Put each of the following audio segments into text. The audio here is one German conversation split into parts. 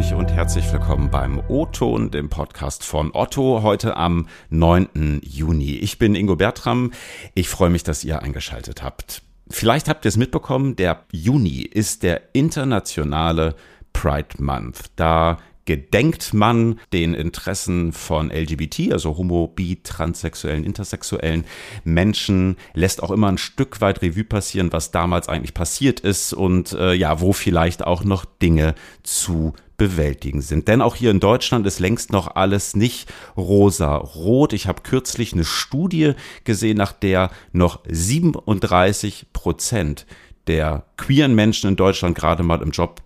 durch und herzlich willkommen beim O-Ton, dem Podcast von Otto, heute am 9. Juni. Ich bin Ingo Bertram. Ich freue mich, dass ihr eingeschaltet habt. Vielleicht habt ihr es mitbekommen, der Juni ist der internationale Pride Month. Da gedenkt man den Interessen von LGBT, also homo, bi, transsexuellen, intersexuellen Menschen, lässt auch immer ein Stück weit Revue passieren, was damals eigentlich passiert ist und äh, ja, wo vielleicht auch noch Dinge zu bewältigen sind. Denn auch hier in Deutschland ist längst noch alles nicht rosa-rot. Ich habe kürzlich eine Studie gesehen, nach der noch 37 Prozent der queeren Menschen in Deutschland gerade mal im Job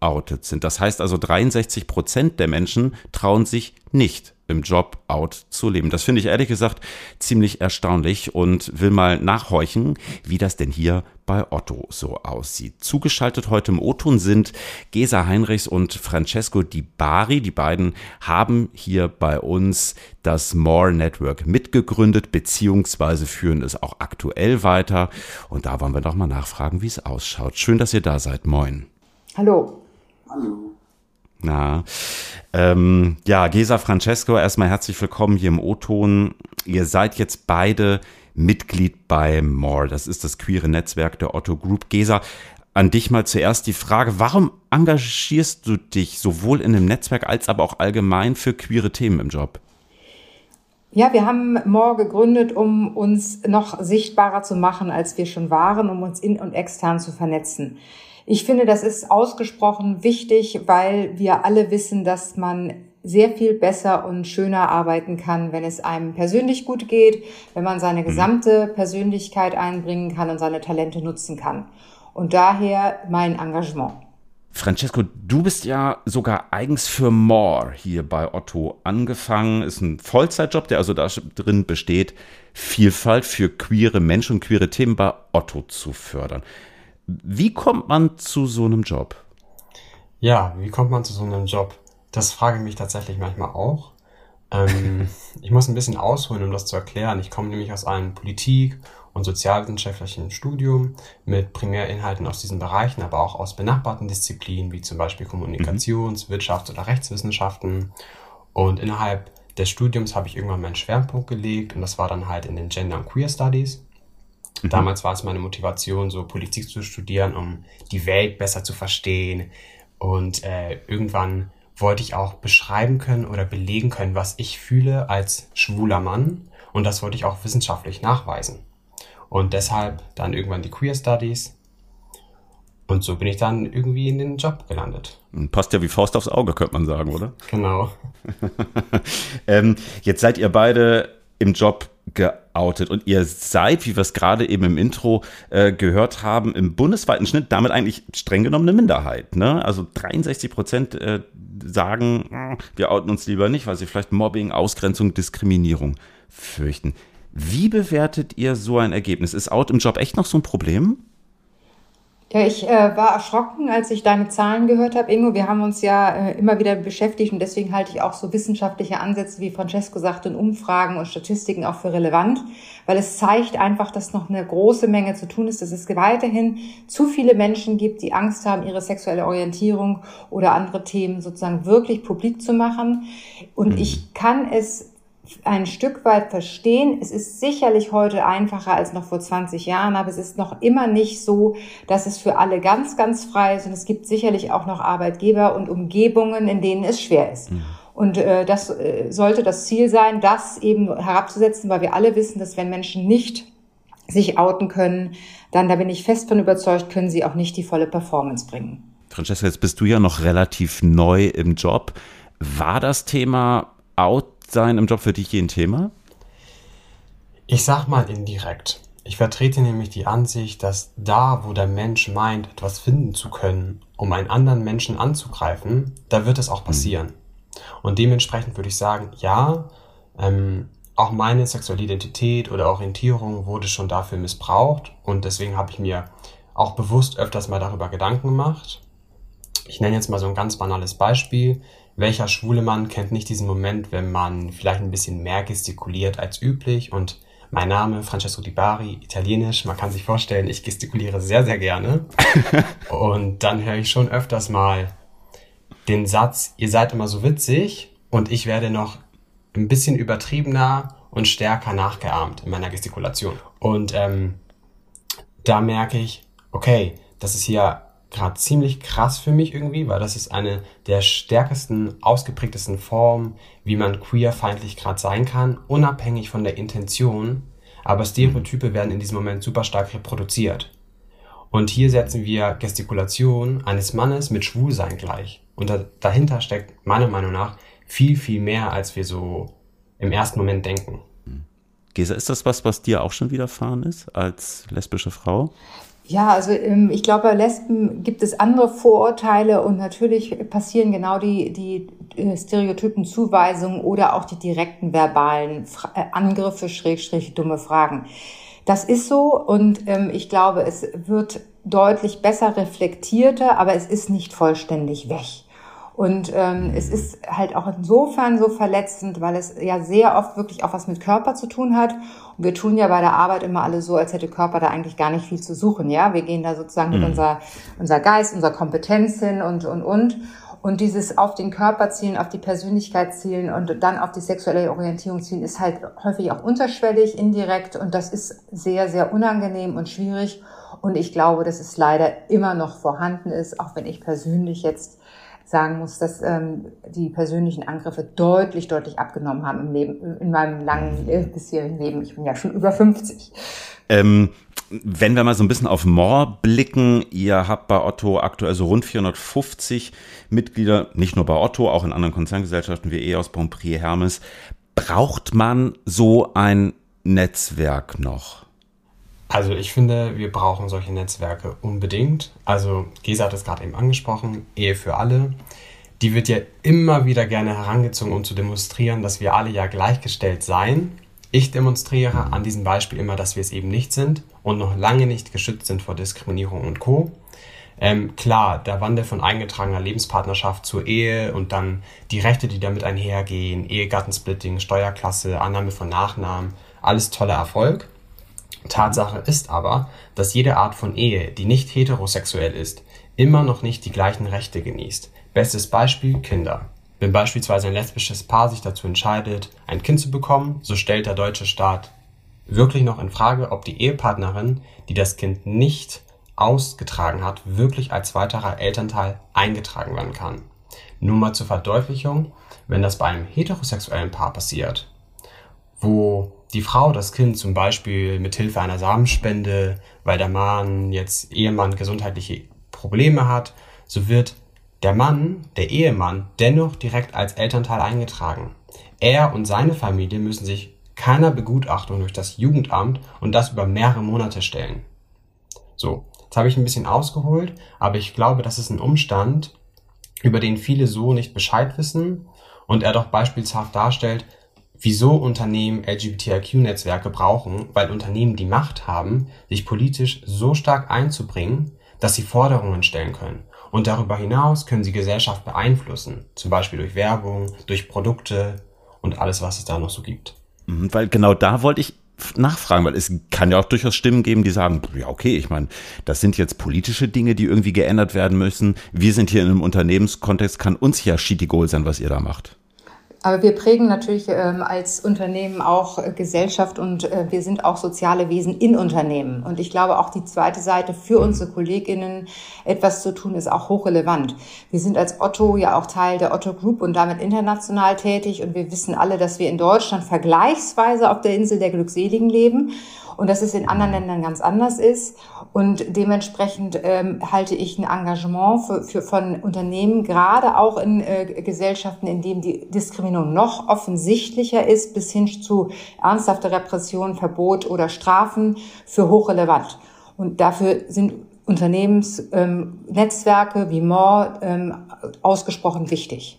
geoutet sind. Das heißt also 63 Prozent der Menschen trauen sich nicht im Job out zu leben. Das finde ich ehrlich gesagt ziemlich erstaunlich und will mal nachhorchen, wie das denn hier bei Otto so aussieht. Zugeschaltet heute im O-Ton sind Gesa Heinrichs und Francesco Di Bari. Die beiden haben hier bei uns das More Network mitgegründet, beziehungsweise führen es auch aktuell weiter. Und da wollen wir doch mal nachfragen, wie es ausschaut. Schön, dass ihr da seid. Moin. Hallo. Hallo. Na, ähm, ja, Gesa Francesco, erstmal herzlich willkommen hier im O-Ton. Ihr seid jetzt beide Mitglied bei More. Das ist das queere Netzwerk der Otto Group. Gesa, an dich mal zuerst die Frage, warum engagierst du dich sowohl in dem Netzwerk als aber auch allgemein für queere Themen im Job? Ja, wir haben More gegründet, um uns noch sichtbarer zu machen, als wir schon waren, um uns in- und extern zu vernetzen. Ich finde, das ist ausgesprochen wichtig, weil wir alle wissen, dass man sehr viel besser und schöner arbeiten kann, wenn es einem persönlich gut geht, wenn man seine mhm. gesamte Persönlichkeit einbringen kann und seine Talente nutzen kann. Und daher mein Engagement. Francesco, du bist ja sogar eigens für More hier bei Otto angefangen. Ist ein Vollzeitjob, der also da drin besteht, Vielfalt für queere Menschen und queere Themen bei Otto zu fördern. Wie kommt man zu so einem Job? Ja, wie kommt man zu so einem Job? Das frage ich mich tatsächlich manchmal auch. Ähm, ich muss ein bisschen ausholen, um das zu erklären. Ich komme nämlich aus einem Politik- und sozialwissenschaftlichen Studium mit Primärinhalten aus diesen Bereichen, aber auch aus benachbarten Disziplinen, wie zum Beispiel Kommunikations-, mhm. Wirtschafts- oder Rechtswissenschaften. Und innerhalb des Studiums habe ich irgendwann meinen Schwerpunkt gelegt und das war dann halt in den Gender- und Queer Studies. Mhm. Damals war es meine Motivation, so Politik zu studieren, um die Welt besser zu verstehen. Und äh, irgendwann wollte ich auch beschreiben können oder belegen können, was ich fühle als schwuler Mann. Und das wollte ich auch wissenschaftlich nachweisen. Und deshalb dann irgendwann die Queer Studies. Und so bin ich dann irgendwie in den Job gelandet. Passt ja wie Faust aufs Auge, könnte man sagen, oder? Genau. ähm, jetzt seid ihr beide im Job geoutet. Und ihr seid, wie wir es gerade eben im Intro äh, gehört haben, im bundesweiten Schnitt damit eigentlich streng genommen eine Minderheit. Ne? Also 63 Prozent äh, sagen, hm, wir outen uns lieber nicht, weil sie vielleicht Mobbing, Ausgrenzung, Diskriminierung fürchten. Wie bewertet ihr so ein Ergebnis? Ist Out im Job echt noch so ein Problem? Ja, ich äh, war erschrocken, als ich deine Zahlen gehört habe, Ingo. Wir haben uns ja äh, immer wieder beschäftigt und deswegen halte ich auch so wissenschaftliche Ansätze, wie Francesco sagte, und Umfragen und Statistiken auch für relevant, weil es zeigt einfach, dass noch eine große Menge zu tun ist, dass es weiterhin zu viele Menschen gibt, die Angst haben, ihre sexuelle Orientierung oder andere Themen sozusagen wirklich publik zu machen. Und mhm. ich kann es ein Stück weit verstehen. Es ist sicherlich heute einfacher als noch vor 20 Jahren, aber es ist noch immer nicht so, dass es für alle ganz, ganz frei ist. Und es gibt sicherlich auch noch Arbeitgeber und Umgebungen, in denen es schwer ist. Mhm. Und äh, das äh, sollte das Ziel sein, das eben herabzusetzen, weil wir alle wissen, dass wenn Menschen nicht sich outen können, dann, da bin ich fest von überzeugt, können sie auch nicht die volle Performance bringen. Francesca, jetzt bist du ja noch relativ neu im Job. War das Thema Out sein im Job für dich je ein Thema? Ich sag mal indirekt. Ich vertrete nämlich die Ansicht, dass da, wo der Mensch meint, etwas finden zu können, um einen anderen Menschen anzugreifen, da wird es auch passieren. Mhm. Und dementsprechend würde ich sagen, ja, ähm, auch meine sexuelle Identität oder Orientierung wurde schon dafür missbraucht und deswegen habe ich mir auch bewusst öfters mal darüber Gedanken gemacht. Ich nenne jetzt mal so ein ganz banales Beispiel welcher schwule Mann kennt nicht diesen Moment, wenn man vielleicht ein bisschen mehr gestikuliert als üblich und mein Name Francesco Di Bari, italienisch, man kann sich vorstellen, ich gestikuliere sehr, sehr gerne. und dann höre ich schon öfters mal, den Satz, ihr seid immer so witzig und ich werde noch ein bisschen übertriebener und stärker nachgeahmt in meiner Gestikulation. Und ähm, da merke ich, okay, das ist hier gerade ziemlich krass für mich irgendwie, weil das ist eine der stärksten, ausgeprägtesten Formen, wie man queerfeindlich gerade sein kann, unabhängig von der Intention. Aber Stereotype werden in diesem Moment super stark reproduziert. Und hier setzen wir Gestikulation eines Mannes mit Schwulsein gleich. Und da, dahinter steckt meiner Meinung nach viel, viel mehr, als wir so im ersten Moment denken. Gesa, ist das was, was dir auch schon widerfahren ist als lesbische Frau? Ja, also ähm, ich glaube, bei Lesben gibt es andere Vorurteile und natürlich passieren genau die, die äh, stereotypen Zuweisungen oder auch die direkten verbalen äh, Angriffe, Schrägstrich, dumme Fragen. Das ist so und ähm, ich glaube, es wird deutlich besser reflektierter, aber es ist nicht vollständig weg. Und ähm, es ist halt auch insofern so verletzend, weil es ja sehr oft wirklich auch was mit Körper zu tun hat. Und wir tun ja bei der Arbeit immer alle so, als hätte Körper da eigentlich gar nicht viel zu suchen. Ja, wir gehen da sozusagen mhm. mit unser, unser Geist, unserer Kompetenz hin und, und, und. Und dieses auf den Körper zielen, auf die Persönlichkeit zielen und dann auf die sexuelle Orientierung zielen, ist halt häufig auch unterschwellig, indirekt. Und das ist sehr, sehr unangenehm und schwierig. Und ich glaube, dass es leider immer noch vorhanden ist, auch wenn ich persönlich jetzt sagen muss, dass ähm, die persönlichen Angriffe deutlich, deutlich abgenommen haben im Leben, in meinem langen äh, bisherigen Leben. Ich bin ja schon über 50. Ähm, wenn wir mal so ein bisschen auf More blicken, ihr habt bei Otto aktuell so rund 450 Mitglieder, nicht nur bei Otto, auch in anderen Konzerngesellschaften wie EOS, Bonprix, Hermes. Braucht man so ein Netzwerk noch? Also ich finde, wir brauchen solche Netzwerke unbedingt. Also Gesa hat es gerade eben angesprochen, Ehe für alle. Die wird ja immer wieder gerne herangezogen, um zu demonstrieren, dass wir alle ja gleichgestellt seien. Ich demonstriere an diesem Beispiel immer, dass wir es eben nicht sind und noch lange nicht geschützt sind vor Diskriminierung und Co. Ähm, klar, der Wandel von eingetragener Lebenspartnerschaft zur Ehe und dann die Rechte, die damit einhergehen, Ehegattensplitting, Steuerklasse, Annahme von Nachnamen, alles toller Erfolg. Tatsache ist aber, dass jede Art von Ehe, die nicht heterosexuell ist, immer noch nicht die gleichen Rechte genießt. Bestes Beispiel Kinder. Wenn beispielsweise ein lesbisches Paar sich dazu entscheidet, ein Kind zu bekommen, so stellt der deutsche Staat wirklich noch in Frage, ob die Ehepartnerin, die das Kind nicht ausgetragen hat, wirklich als weiterer Elternteil eingetragen werden kann. Nur mal zur Verdeutlichung, wenn das bei einem heterosexuellen Paar passiert, wo die Frau das Kind zum Beispiel mit Hilfe einer Samenspende, weil der Mann jetzt Ehemann gesundheitliche Probleme hat, so wird der Mann, der Ehemann, dennoch direkt als Elternteil eingetragen. Er und seine Familie müssen sich keiner Begutachtung durch das Jugendamt und das über mehrere Monate stellen. So, jetzt habe ich ein bisschen ausgeholt, aber ich glaube, das ist ein Umstand, über den viele so nicht Bescheid wissen und er doch beispielshaft darstellt, wieso Unternehmen LGBTIQ-Netzwerke brauchen, weil Unternehmen die Macht haben, sich politisch so stark einzubringen, dass sie Forderungen stellen können. Und darüber hinaus können sie Gesellschaft beeinflussen, zum Beispiel durch Werbung, durch Produkte und alles, was es da noch so gibt. Mhm, weil genau da wollte ich nachfragen, weil es kann ja auch durchaus Stimmen geben, die sagen, ja, okay, ich meine, das sind jetzt politische Dinge, die irgendwie geändert werden müssen. Wir sind hier in einem Unternehmenskontext, kann uns ja Schiedegol sein, was ihr da macht. Aber wir prägen natürlich ähm, als Unternehmen auch äh, Gesellschaft und äh, wir sind auch soziale Wesen in Unternehmen. Und ich glaube, auch die zweite Seite für unsere KollegInnen etwas zu tun, ist auch hochrelevant. Wir sind als Otto ja auch Teil der Otto Group und damit international tätig. Und wir wissen alle, dass wir in Deutschland vergleichsweise auf der Insel der Glückseligen leben und dass es in anderen Ländern ganz anders ist. Und dementsprechend ähm, halte ich ein Engagement für, für, von Unternehmen, gerade auch in äh, Gesellschaften, in denen die Diskriminierung noch offensichtlicher ist, bis hin zu ernsthafter Repression, Verbot oder Strafen, für hochrelevant. Und dafür sind Unternehmensnetzwerke ähm, wie MOR ähm, ausgesprochen wichtig.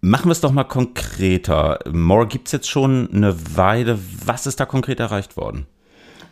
Machen wir es doch mal konkreter. More gibt es jetzt schon eine Weile. Was ist da konkret erreicht worden?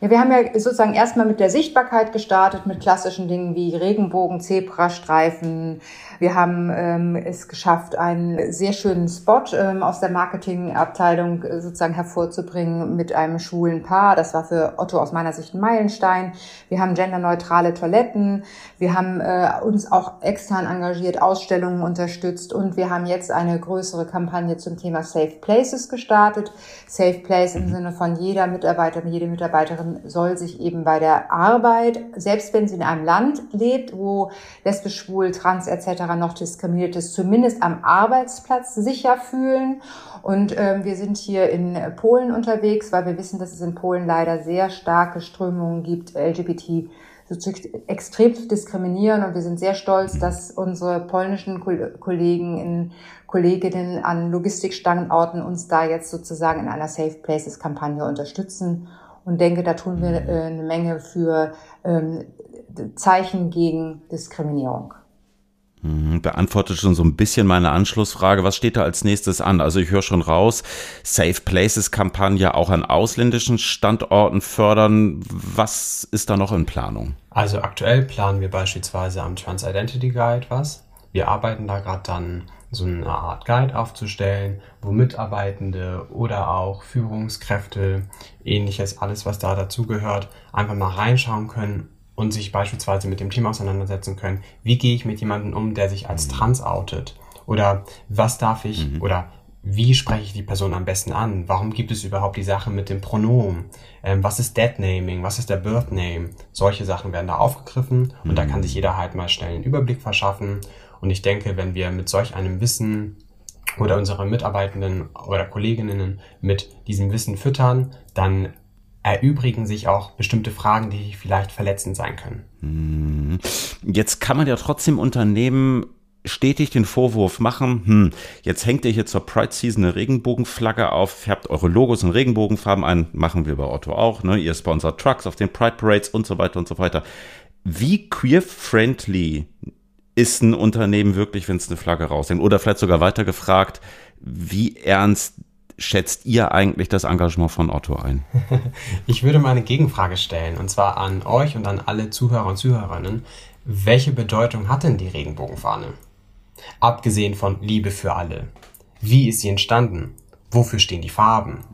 Ja, wir haben ja sozusagen erstmal mit der Sichtbarkeit gestartet, mit klassischen Dingen wie Regenbogen, Zebrastreifen. Wir haben ähm, es geschafft, einen sehr schönen Spot ähm, aus der Marketingabteilung äh, sozusagen hervorzubringen mit einem schwulen Paar. Das war für Otto aus meiner Sicht ein Meilenstein. Wir haben genderneutrale Toiletten. Wir haben äh, uns auch extern engagiert, Ausstellungen unterstützt und wir haben jetzt eine größere Kampagne zum Thema Safe Places gestartet. Safe Place im Sinne von jeder Mitarbeiter, jede Mitarbeiterin soll sich eben bei der Arbeit, selbst wenn sie in einem Land lebt, wo lesbisch, schwul, trans etc. noch diskriminiert ist, zumindest am Arbeitsplatz sicher fühlen. Und ähm, wir sind hier in Polen unterwegs, weil wir wissen, dass es in Polen leider sehr starke Strömungen gibt, LGBT extrem zu diskriminieren. Und wir sind sehr stolz, dass unsere polnischen Kollegen in Kolleginnen an Logistikstandorten uns da jetzt sozusagen in einer Safe Places Kampagne unterstützen und denke, da tun wir äh, eine Menge für ähm, Zeichen gegen Diskriminierung. Mhm, beantwortet schon so ein bisschen meine Anschlussfrage. Was steht da als nächstes an? Also ich höre schon raus, Safe Places Kampagne auch an ausländischen Standorten fördern. Was ist da noch in Planung? Also aktuell planen wir beispielsweise am Trans Identity Guide was. Wir arbeiten da gerade dann so eine Art Guide aufzustellen, wo Mitarbeitende oder auch Führungskräfte, ähnliches, alles was da dazugehört, einfach mal reinschauen können und sich beispielsweise mit dem Thema auseinandersetzen können. Wie gehe ich mit jemandem um, der sich als trans outet? Oder was darf ich mhm. oder wie spreche ich die Person am besten an? Warum gibt es überhaupt die Sache mit dem Pronomen? Ähm, was ist Dead Naming? Was ist der Birth Name? Solche Sachen werden da aufgegriffen und mhm. da kann sich jeder halt mal schnell einen Überblick verschaffen und ich denke, wenn wir mit solch einem Wissen oder unsere Mitarbeitenden oder Kolleginnen mit diesem Wissen füttern, dann erübrigen sich auch bestimmte Fragen, die vielleicht verletzend sein können. Hm. Jetzt kann man ja trotzdem Unternehmen stetig den Vorwurf machen, hm, jetzt hängt ihr hier zur Pride Season eine Regenbogenflagge auf, färbt eure Logos in Regenbogenfarben ein, machen wir bei Otto auch, ne? Ihr sponsert Trucks auf den Pride Parades und so weiter und so weiter. Wie queer-friendly ist ein Unternehmen wirklich, wenn es eine Flagge raushängt? Oder vielleicht sogar weiter gefragt, wie ernst schätzt ihr eigentlich das Engagement von Otto ein? Ich würde mal eine Gegenfrage stellen, und zwar an euch und an alle Zuhörer und Zuhörerinnen. Welche Bedeutung hat denn die Regenbogenfahne? Abgesehen von Liebe für alle. Wie ist sie entstanden? Wofür stehen die Farben?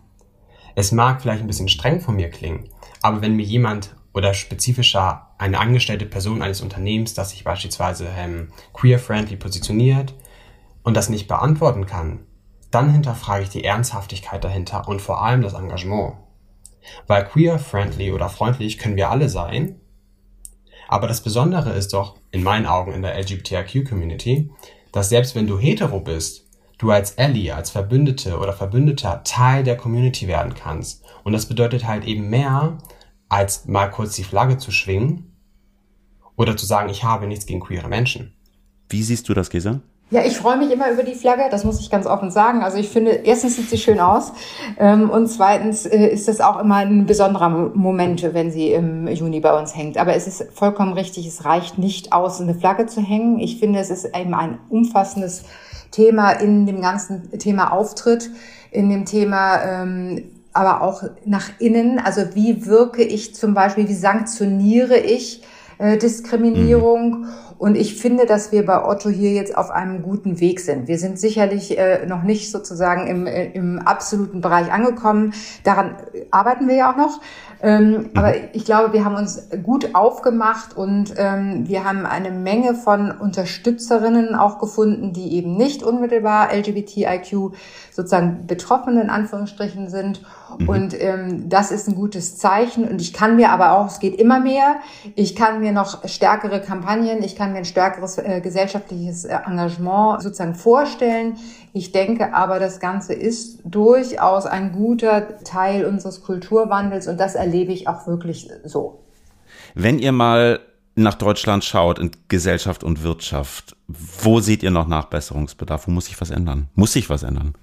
Es mag vielleicht ein bisschen streng von mir klingen, aber wenn mir jemand oder spezifischer eine angestellte Person eines Unternehmens, das sich beispielsweise ähm, queer-friendly positioniert und das nicht beantworten kann, dann hinterfrage ich die Ernsthaftigkeit dahinter und vor allem das Engagement. Weil queer-friendly oder freundlich können wir alle sein, aber das Besondere ist doch, in meinen Augen in der LGBTIQ-Community, dass selbst wenn du hetero bist, du als Ally, als Verbündete oder Verbündeter Teil der Community werden kannst. Und das bedeutet halt eben mehr, als mal kurz die Flagge zu schwingen oder zu sagen, ich habe nichts gegen queere Menschen. Wie siehst du das, Gesa? Ja, ich freue mich immer über die Flagge, das muss ich ganz offen sagen. Also ich finde, erstens sieht sie schön aus ähm, und zweitens äh, ist das auch immer ein besonderer Moment, wenn sie im Juni bei uns hängt. Aber es ist vollkommen richtig, es reicht nicht aus, eine Flagge zu hängen. Ich finde, es ist eben ein umfassendes Thema in dem ganzen Thema Auftritt, in dem Thema ähm, aber auch nach innen. Also wie wirke ich zum Beispiel, wie sanktioniere ich äh, Diskriminierung? Mhm. Und ich finde, dass wir bei Otto hier jetzt auf einem guten Weg sind. Wir sind sicherlich äh, noch nicht sozusagen im, äh, im absoluten Bereich angekommen. Daran arbeiten wir ja auch noch. Ähm, mhm. Aber ich glaube, wir haben uns gut aufgemacht und ähm, wir haben eine Menge von Unterstützerinnen auch gefunden, die eben nicht unmittelbar LGBTIQ sozusagen Betroffene in Anführungsstrichen sind. Mhm. Und ähm, das ist ein gutes Zeichen. Und ich kann mir aber auch, es geht immer mehr, ich kann mir noch stärkere Kampagnen, ich kann mir ein stärkeres äh, gesellschaftliches äh, Engagement sozusagen vorstellen. Ich denke aber, das Ganze ist durchaus ein guter Teil unseres Kulturwandels und das erlebe ich auch wirklich so. Wenn ihr mal nach Deutschland schaut, in Gesellschaft und Wirtschaft, wo seht ihr noch Nachbesserungsbedarf? Wo muss sich was ändern? Muss sich was ändern?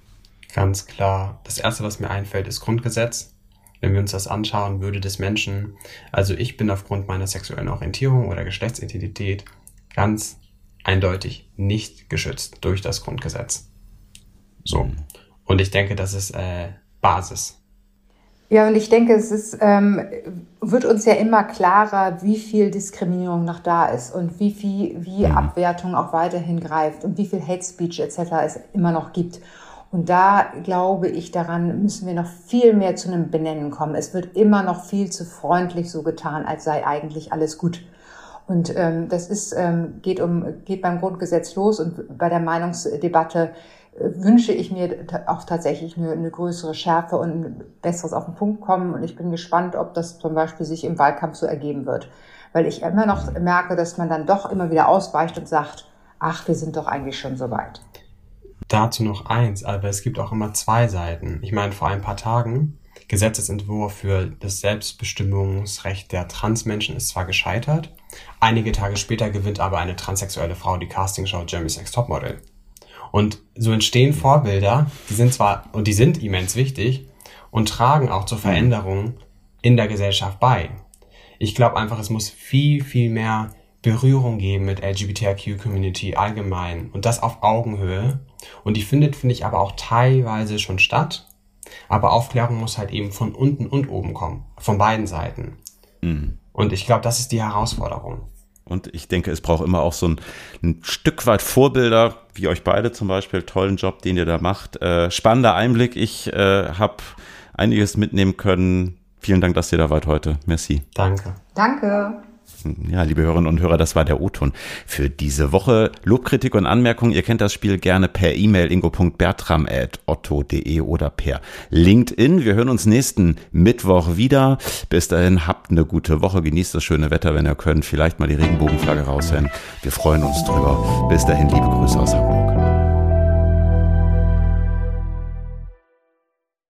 Ganz klar. Das erste, was mir einfällt, ist Grundgesetz. Wenn wir uns das anschauen, Würde des Menschen. Also ich bin aufgrund meiner sexuellen Orientierung oder Geschlechtsidentität ganz eindeutig nicht geschützt durch das Grundgesetz. So. Mhm. Und ich denke, das ist äh, Basis. Ja, und ich denke, es ist, ähm, wird uns ja immer klarer, wie viel Diskriminierung noch da ist und wie viel, wie mhm. Abwertung auch weiterhin greift und wie viel Hate Speech etc. es immer noch gibt. Und da glaube ich, daran müssen wir noch viel mehr zu einem Benennen kommen. Es wird immer noch viel zu freundlich so getan, als sei eigentlich alles gut. Und ähm, das ist, ähm, geht, um, geht beim Grundgesetz los und bei der Meinungsdebatte wünsche ich mir auch tatsächlich eine, eine, größere Schärfe und ein besseres auf den Punkt kommen. Und ich bin gespannt, ob das zum Beispiel sich im Wahlkampf so ergeben wird. Weil ich immer noch merke, dass man dann doch immer wieder ausweicht und sagt, ach, wir sind doch eigentlich schon so weit. Dazu noch eins, aber es gibt auch immer zwei Seiten. Ich meine, vor ein paar Tagen, Gesetzesentwurf für das Selbstbestimmungsrecht der Transmenschen ist zwar gescheitert, einige Tage später gewinnt aber eine transsexuelle Frau die Castingshow Jeremy Sex Topmodel. Und so entstehen Vorbilder, die sind zwar, und die sind immens wichtig und tragen auch zur Veränderung in der Gesellschaft bei. Ich glaube einfach, es muss viel, viel mehr Berührung geben mit LGBTIQ-Community allgemein und das auf Augenhöhe. Und die findet, finde ich, aber auch teilweise schon statt. Aber Aufklärung muss halt eben von unten und oben kommen, von beiden Seiten. Mhm. Und ich glaube, das ist die Herausforderung. Und ich denke, es braucht immer auch so ein, ein, Stück weit Vorbilder, wie euch beide zum Beispiel. Tollen Job, den ihr da macht. Äh, spannender Einblick. Ich äh, habe einiges mitnehmen können. Vielen Dank, dass ihr da wart heute. Merci. Danke. Danke. Ja, liebe Hörerinnen und Hörer, das war der O-Ton für diese Woche. Lobkritik und Anmerkungen, ihr kennt das Spiel gerne per E-Mail ingo.bertram.otto.de oder per LinkedIn. Wir hören uns nächsten Mittwoch wieder. Bis dahin habt eine gute Woche, genießt das schöne Wetter, wenn ihr könnt. Vielleicht mal die Regenbogenflagge raushängen. Wir freuen uns drüber. Bis dahin, liebe Grüße aus Hamburg.